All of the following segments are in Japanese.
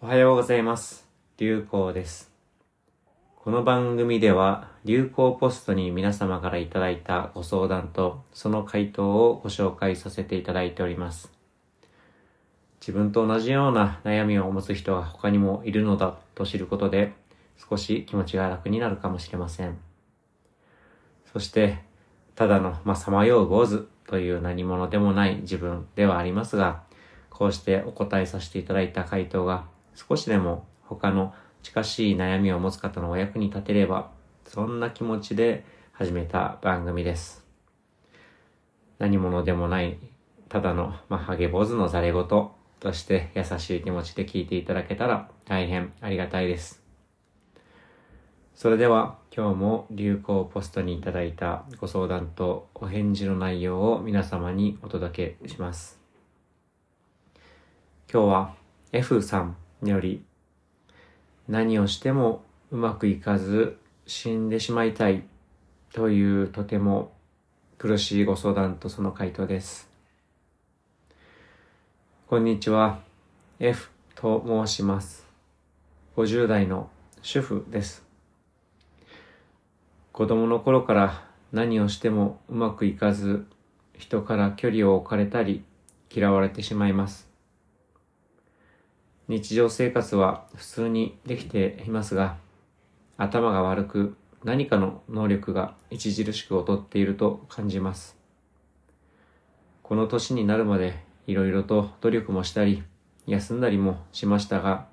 おはようございます。流行です。この番組では流行ポストに皆様からいただいたご相談とその回答をご紹介させていただいております。自分と同じような悩みを持つ人が他にもいるのだと知ることで少し気持ちが楽になるかもしれません。そして、ただの、まあ、さまよう坊主という何者でもない自分ではありますが、こうしてお答えさせていただいた回答が少しでも他の近しい悩みを持つ方のお役に立てれば、そんな気持ちで始めた番組です。何者でもない、ただの、まあ、ハゲ坊主のざれ言として優しい気持ちで聞いていただけたら大変ありがたいです。それでは今日も流行ポストにいただいたご相談とお返事の内容を皆様にお届けします。今日は F さんより何をしてもうまくいかず死んでしまいたいというとても苦しいご相談とその回答です。こんにちは。F と申します。50代の主婦です。子供の頃から何をしてもうまくいかず人から距離を置かれたり嫌われてしまいます。日常生活は普通にできていますが、頭が悪く何かの能力が著しく劣っていると感じます。この年になるまでいろいろと努力もしたり、休んだりもしましたが、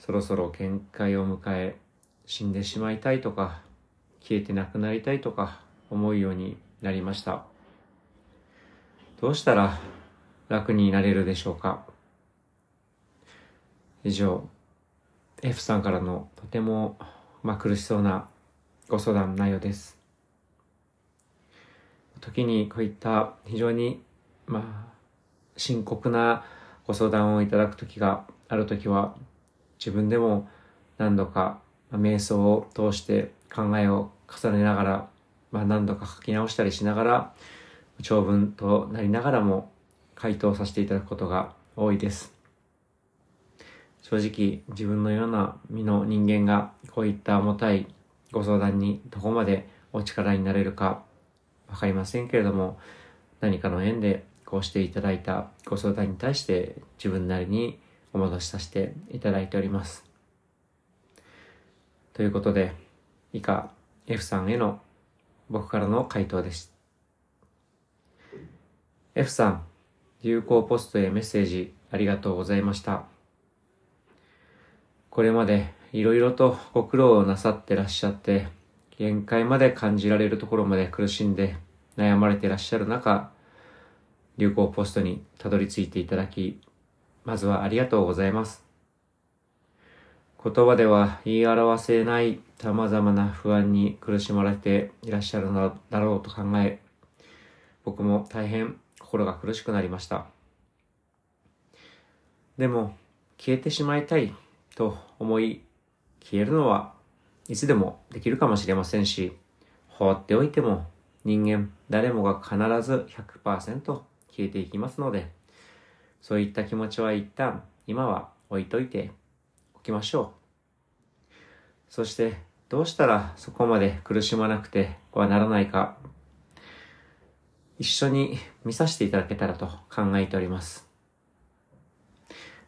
そろそろ限界を迎え、死んでしまいたいとか、消えてなくなりたいとか思うようになりました。どうしたら楽になれるでしょうか？以上、F さんからのとても、まあ、苦しそうなご相談内容です。時にこういった非常に、まあ、深刻なご相談をいただく時がある時は、自分でも何度か、瞑想を通して考えを重ねながら、まあ、何度か書き直したりしながら、長文となりながらも回答させていただくことが多いです。正直自分のような身の人間がこういった重たいご相談にどこまでお力になれるかわかりませんけれども何かの縁でこうしていただいたご相談に対して自分なりにお戻しさせていただいております。ということで以下 F さんへの僕からの回答です。F さん、流行ポストへメッセージありがとうございました。これまでいろいろとご苦労をなさってらっしゃって、限界まで感じられるところまで苦しんで悩まれてらっしゃる中、流行ポストにたどり着いていただき、まずはありがとうございます。言葉では言い表せない様々な不安に苦しまれていらっしゃるのだろうと考え、僕も大変心が苦しくなりました。でも、消えてしまいたいと思い、消えるのはいつでもできるかもしれませんし、放っておいても人間誰もが必ず100%消えていきますので、そういった気持ちは一旦今は置いといておきましょう。そしてどうしたらそこまで苦しまなくてはならないか、一緒に見させていただけたらと考えております。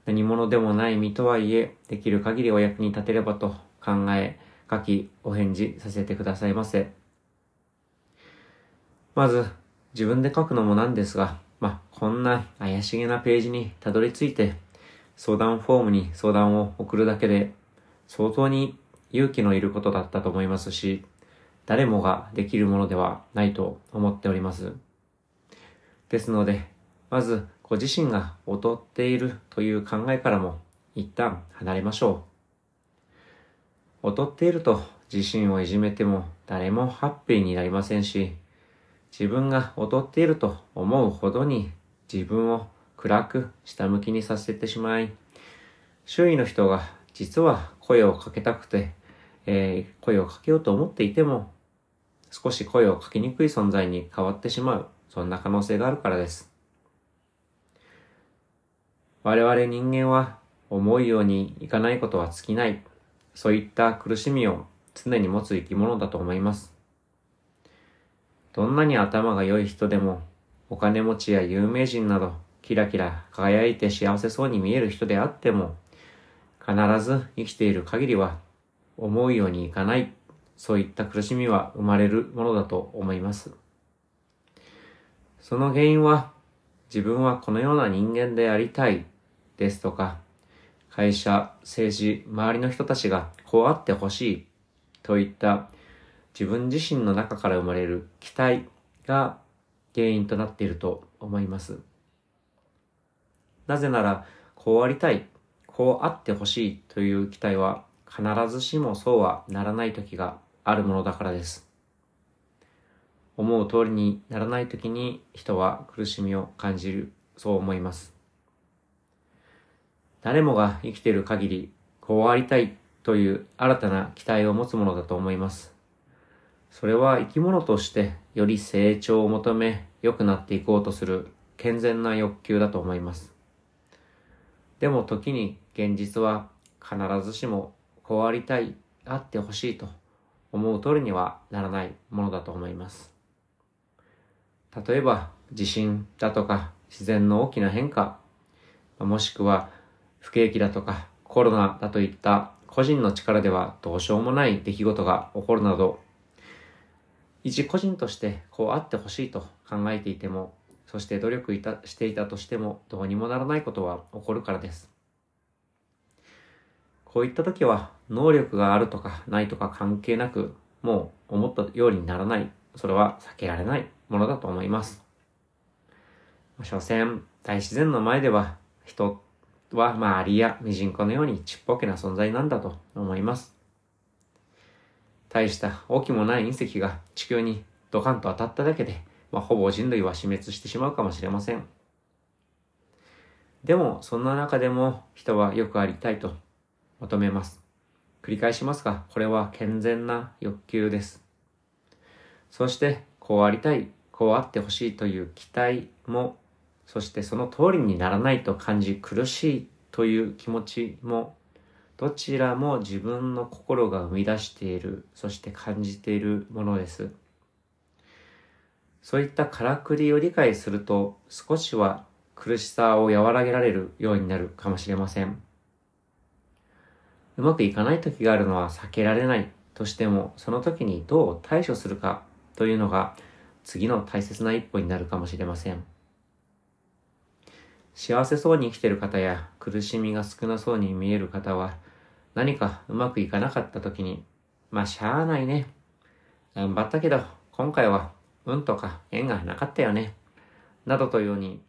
何者でもない身とはいえ、できる限りお役に立てればと考え、書き、お返事させてくださいませ。まず、自分で書くのもなんですが、まあ、こんな怪しげなページにたどり着いて、相談フォームに相談を送るだけで、相当に勇気のいることだったと思いますし、誰もができるものではないと思っております。ですので、まずご自身が劣っているという考えからも一旦離れましょう。劣っていると自身をいじめても誰もハッピーになりませんし、自分が劣っていると思うほどに自分を暗く下向きにさせてしまい、周囲の人が実は声をかけたくて、えー声をかけようと思っていても、少し声をかけにくい存在に変わってしまう、そんな可能性があるからです。我々人間は思うようにいかないことは尽きない。そういった苦しみを常に持つ生き物だと思います。どんなに頭が良い人でも、お金持ちや有名人など、キラキラ輝いて幸せそうに見える人であっても、必ず生きている限りは、思うようにいかない、そういった苦しみは生まれるものだと思います。その原因は、自分はこのような人間でありたい、ですとか、会社、政治、周りの人たちがこうあってほしい、といった自分自身の中から生まれる期待が原因となっていると思います。なぜなら、こうありたい、こうあってほしいという期待は必ずしもそうはならない時があるものだからです。思う通りにならない時に人は苦しみを感じる、そう思います。誰もが生きている限り、こうありたいという新たな期待を持つものだと思います。それは生き物としてより成長を求め良くなっていこうとする健全な欲求だと思います。でも時に現実は必ずしもこうありたい、あってほしいと思う通りにはならないものだと思います。例えば地震だとか自然の大きな変化、もしくは不景気だとかコロナだといった個人の力ではどうしようもない出来事が起こるなど一個人としてこうあってほしいと考えていても、そして努力いたしていたとしてもどうにもならないことは起こるからです。こういった時は能力があるとかないとか関係なく、もう思ったようにならない。それは避けられないものだと思います。所詮、大自然の前では人はまあアリやミジンコのようにちっぽけな存在なんだと思います。大した大きもない隕石が地球にドカンと当たっただけで、まあ、ほぼ人類は死滅してしまうかもしれません。でも、そんな中でも人はよくありたいと求めます。繰り返しますが、これは健全な欲求です。そして、こうありたい、こうあってほしいという期待も、そしてその通りにならないと感じ苦しいという気持ちもどちらも自分の心が生み出している、そして感じているものです。そういったからくりを理解すると少しは苦しさを和らげられるようになるかもしれません。うまくいかない時があるのは避けられないとしても、その時にどう対処するかというのが次の大切な一歩になるかもしれません。幸せそうに生きてる方や苦しみが少なそうに見える方は何かうまくいかなかった時に、まあ、しゃあないね。頑張ったけど、今回は運とか縁がなかったよね。などというように、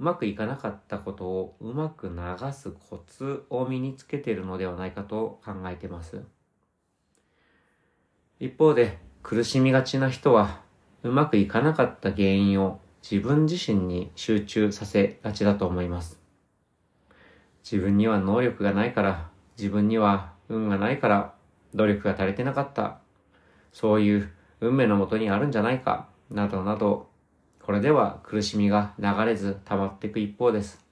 うまくいかなかったことをうまく流すコツを身につけているのではないかと考えています。一方で、苦しみがちな人は、うまくいかなかった原因を自分自身に集中させがちだと思います。自分には能力がないから自分には運がないから努力が足りてなかった。そういう運命のもとにあるんじゃないか。などなど、これでは苦しみが流れず溜まっていく一方です。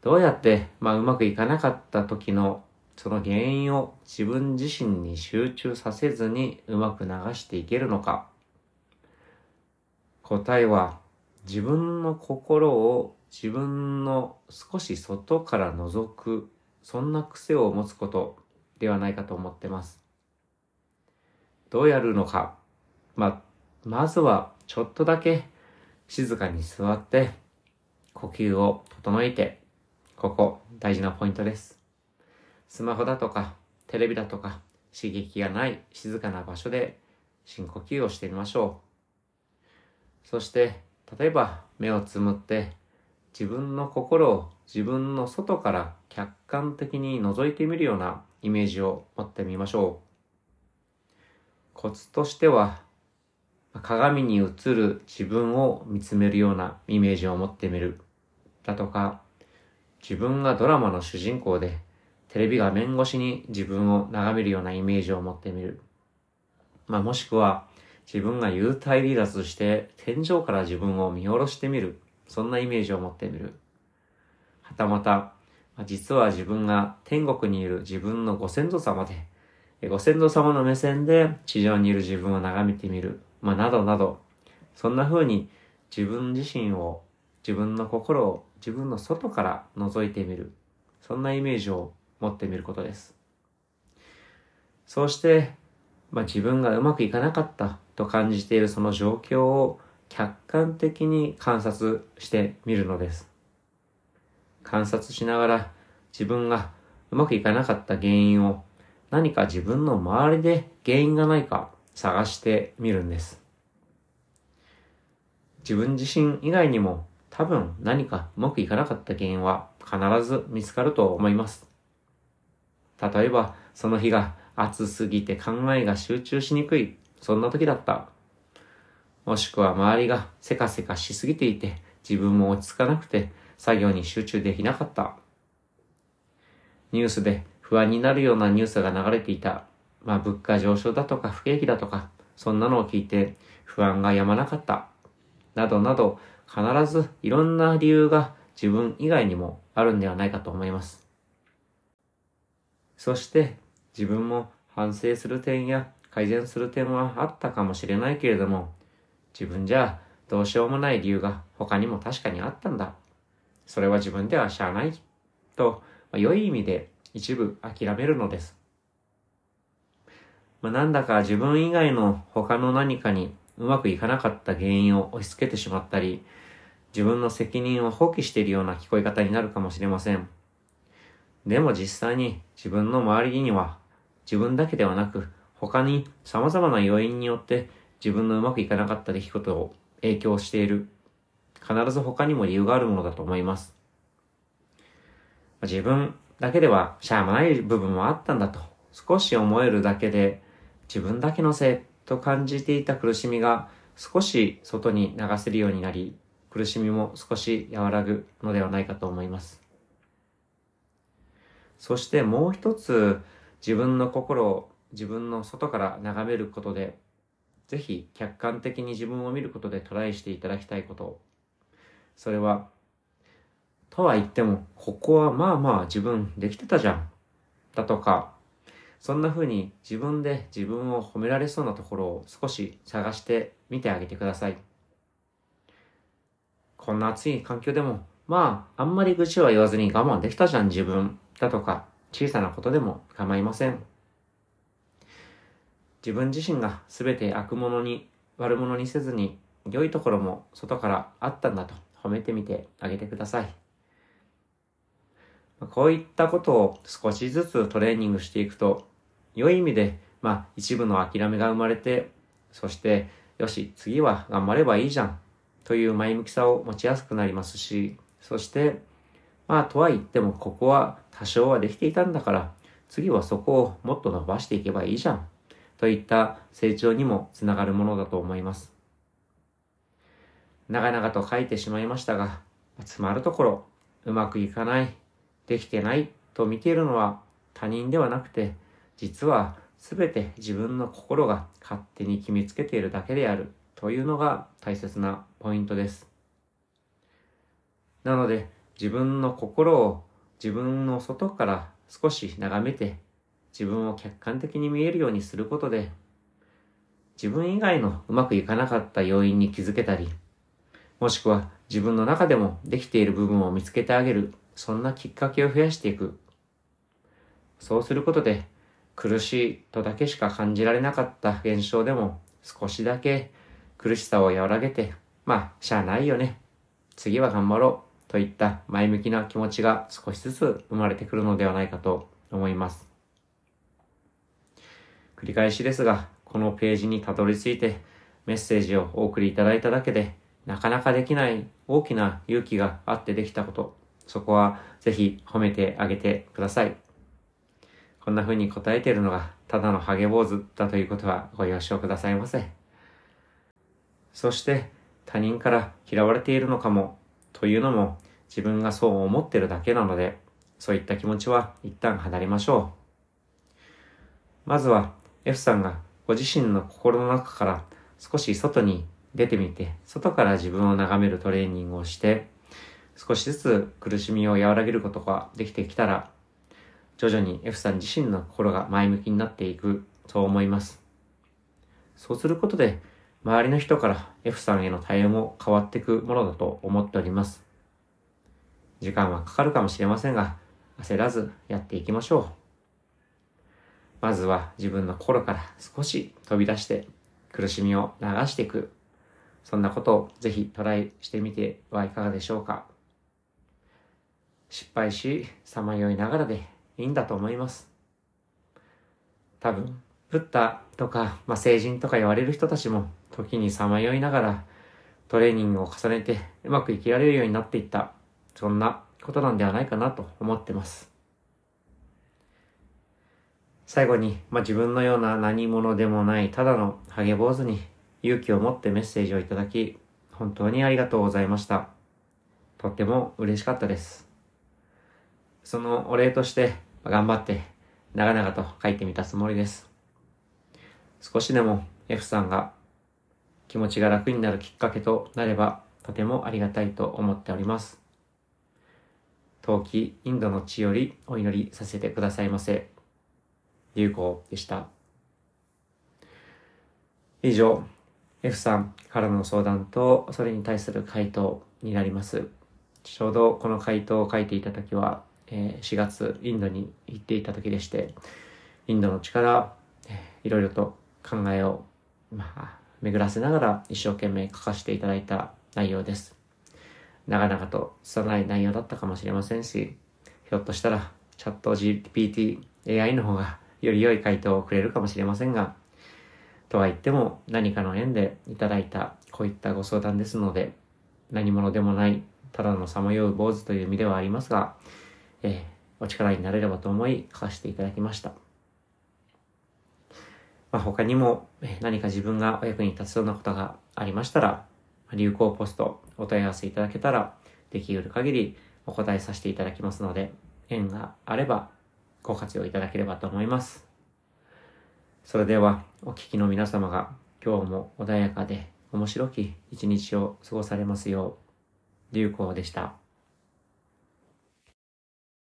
どうやって、まあ、うまくいかなかった時のその原因を自分自身に集中させずにうまく流していけるのか。答えは自分の心を自分の少し外から覗くそんな癖を持つことではないかと思ってます。どうやるのか。まあ、まずはちょっとだけ静かに座って呼吸を整えて、ここ大事なポイントです。スマホだとかテレビだとか刺激がない静かな場所で深呼吸をしてみましょう。そして、例えば目をつむって自分の心を自分の外から客観的に覗いてみるようなイメージを持ってみましょう。コツとしては、鏡に映る自分を見つめるようなイメージを持ってみる。だとか、自分がドラマの主人公で、テレビ画面越しに自分を眺めるようなイメージを持ってみる。まあ、もしくは、自分が幽体離脱して天井から自分を見下ろしてみる。そんなイメージを持ってみる。はたまた、実は自分が天国にいる自分のご先祖様で、ご先祖様の目線で地上にいる自分を眺めてみる。まあ、などなど、そんな風に自分自身を、自分の心を自分の外から覗いてみる。そんなイメージを持ってみることです。そうして、まあ、自分がうまくいかなかったと感じているその状況を客観的に観察してみるのです。観察しながら自分がうまくいかなかった原因を何か自分の周りで原因がないか探してみるんです。自分自身以外にも多分何かうまくいかなかった原因は必ず見つかると思います。例えばその日が暑すぎて考えが集中しにくい、そんな時だった。もしくは周りがせかせかしすぎていて自分も落ち着かなくて作業に集中できなかった。ニュースで不安になるようなニュースが流れていた。まあ物価上昇だとか不景気だとか、そんなのを聞いて不安が止まなかった。などなど必ずいろんな理由が自分以外にもあるんではないかと思います。そして自分も反省する点や改善する点はあったかもしれないけれども、自分じゃどうしようもない理由が他にも確かにあったんだ。それは自分ではしゃあない。と、まあ、良い意味で一部諦めるのです。まあ、なんだか自分以外の他の何かにうまくいかなかった原因を押し付けてしまったり、自分の責任を放棄しているような聞こえ方になるかもしれません。でも実際に自分の周りには自分だけではなく他に様々な要因によって自分のうまくいかなかった出来事を影響している必ず他にも理由があるものだと思います。自分だけではしゃあない部分もあったんだと少し思えるだけで自分だけのせいと感じていた苦しみが少し外に流せるようになり苦しみも少し和らぐのではないかと思います。そしてもう一つ自分の心を自分の外から眺めることでぜひ客観的に自分を見ることでトライしていただきたいことそれは、とは言っても、ここはまあまあ自分できてたじゃん。だとか、そんな風に自分で自分を褒められそうなところを少し探してみてあげてください。こんな暑い環境でも、まあ、あんまり愚痴は言わずに我慢できたじゃん自分。だとか、小さなことでも構いません。自分自身が全て悪者に、悪者にせずに、良いところも外からあったんだと褒めてみてあげてください。こういったことを少しずつトレーニングしていくと、良い意味で、まあ一部の諦めが生まれて、そして、よし、次は頑張ればいいじゃん、という前向きさを持ちやすくなりますし、そして、まあとは言ってもここは多少はできていたんだから、次はそこをもっと伸ばしていけばいいじゃん、といった成長にもつながるものだと思います。長々と書いてしまいましたが、つまるところ、うまくいかない、できてないと見ているのは他人ではなくて、実は全て自分の心が勝手に決めつけているだけであるというのが大切なポイントです。なので自分の心を自分の外から少し眺めて自分を客観的に見えるようにすることで自分以外のうまくいかなかった要因に気づけたりもしくは自分の中でもできている部分を見つけてあげる、そんなきっかけを増やしていく。そうすることで、苦しいとだけしか感じられなかった現象でも少しだけ苦しさを和らげて、まあ、しゃあないよね。次は頑張ろう。といった前向きな気持ちが少しずつ生まれてくるのではないかと思います。繰り返しですが、このページにたどり着いてメッセージをお送りいただいただけでなかなかできない大きな勇気があってできたこと、そこはぜひ褒めてあげてください。こんな風に答えているのがただのハゲ坊主だということはご了承くださいませ。そして他人から嫌われているのかもというのも自分がそう思ってるだけなので、そういった気持ちは一旦離れましょう。まずは F さんがご自身の心の中から少し外に出てみて、外から自分を眺めるトレーニングをして、少しずつ苦しみを和らげることができてきたら、徐々に F さん自身の心が前向きになっていく、そう思います。そうすることで、周りの人から F さんへの対応も変わっていくものだと思っております。時間はかかるかもしれませんが、焦らずやっていきましょう。まずは自分の心から少し飛び出して苦しみを流していく。そんなことをぜひトライしてみてはいかがでしょうか。失敗し、さまよいながらでいいんだと思います。多分、ブッダとか、まあ、成人とか言われる人たちも時にさまよいながらトレーニングを重ねてうまく生きられるようになっていった。そんなことなんではないかなと思ってます。最後に、まあ、自分のような何者でもないただのハゲ坊主に勇気を持ってメッセージをいただき、本当にありがとうございました。とっても嬉しかったです。そのお礼として、頑張って長々と書いてみたつもりです。少しでも F さんが気持ちが楽になるきっかけとなればとてもありがたいと思っております。冬季インドの地よりお祈りさせてくださいませ。流行でした。以上、F さんからの相談とそれに対する回答になります。ちょうどこの回答を書いていた時は、え4月インドに行っていた時でして、インドの力、いろいろと考えを、まあ、巡らせながら一生懸命書かせていただいた内容です。長々と拙い内容だったかもしれませんし、ひょっとしたらチャット GPT、AI の方がより良い回答をくれるかもしれませんが、とは言っても何かの縁でいただいたこういったご相談ですので、何者でもない、ただのさまよう坊主という意味ではありますが、えー、お力になれればと思い書かせていただきました。まあ、他にも何か自分がお役に立つようなことがありましたら、流行ポストお問い合わせいただけたら、できる限りお答えさせていただきますので、縁があればご活用いただければと思います。それでは、お聞きの皆様が今日も穏やかで面白き一日を過ごされますよう、流行でした。